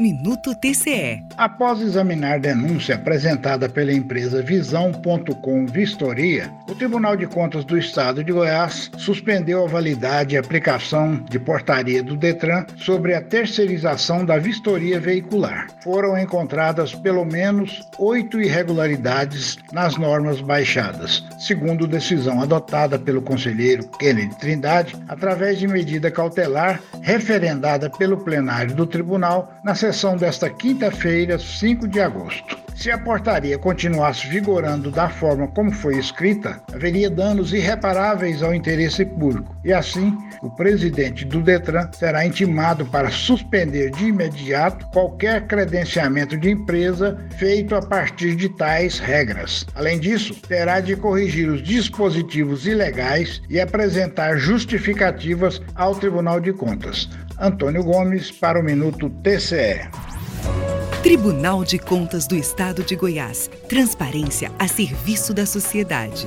Minuto TCE. Após examinar denúncia apresentada pela empresa Visão.com Vistoria, o Tribunal de Contas do Estado de Goiás suspendeu a validade e aplicação de portaria do Detran sobre a terceirização da vistoria veicular. Foram encontradas pelo menos oito irregularidades nas normas baixadas, segundo decisão adotada pelo conselheiro Kennedy Trindade, através de medida cautelar referendada pelo plenário do tribunal na sessão desta quinta-feira, 5 de agosto. Se a portaria continuasse vigorando da forma como foi escrita, haveria danos irreparáveis ao interesse público e, assim, o presidente do Detran será intimado para suspender de imediato qualquer credenciamento de empresa feito a partir de tais regras. Além disso, terá de corrigir os dispositivos ilegais e apresentar justificativas ao Tribunal de Contas. Antônio Gomes para o Minuto TCE. Tribunal de Contas do Estado de Goiás. Transparência a serviço da sociedade.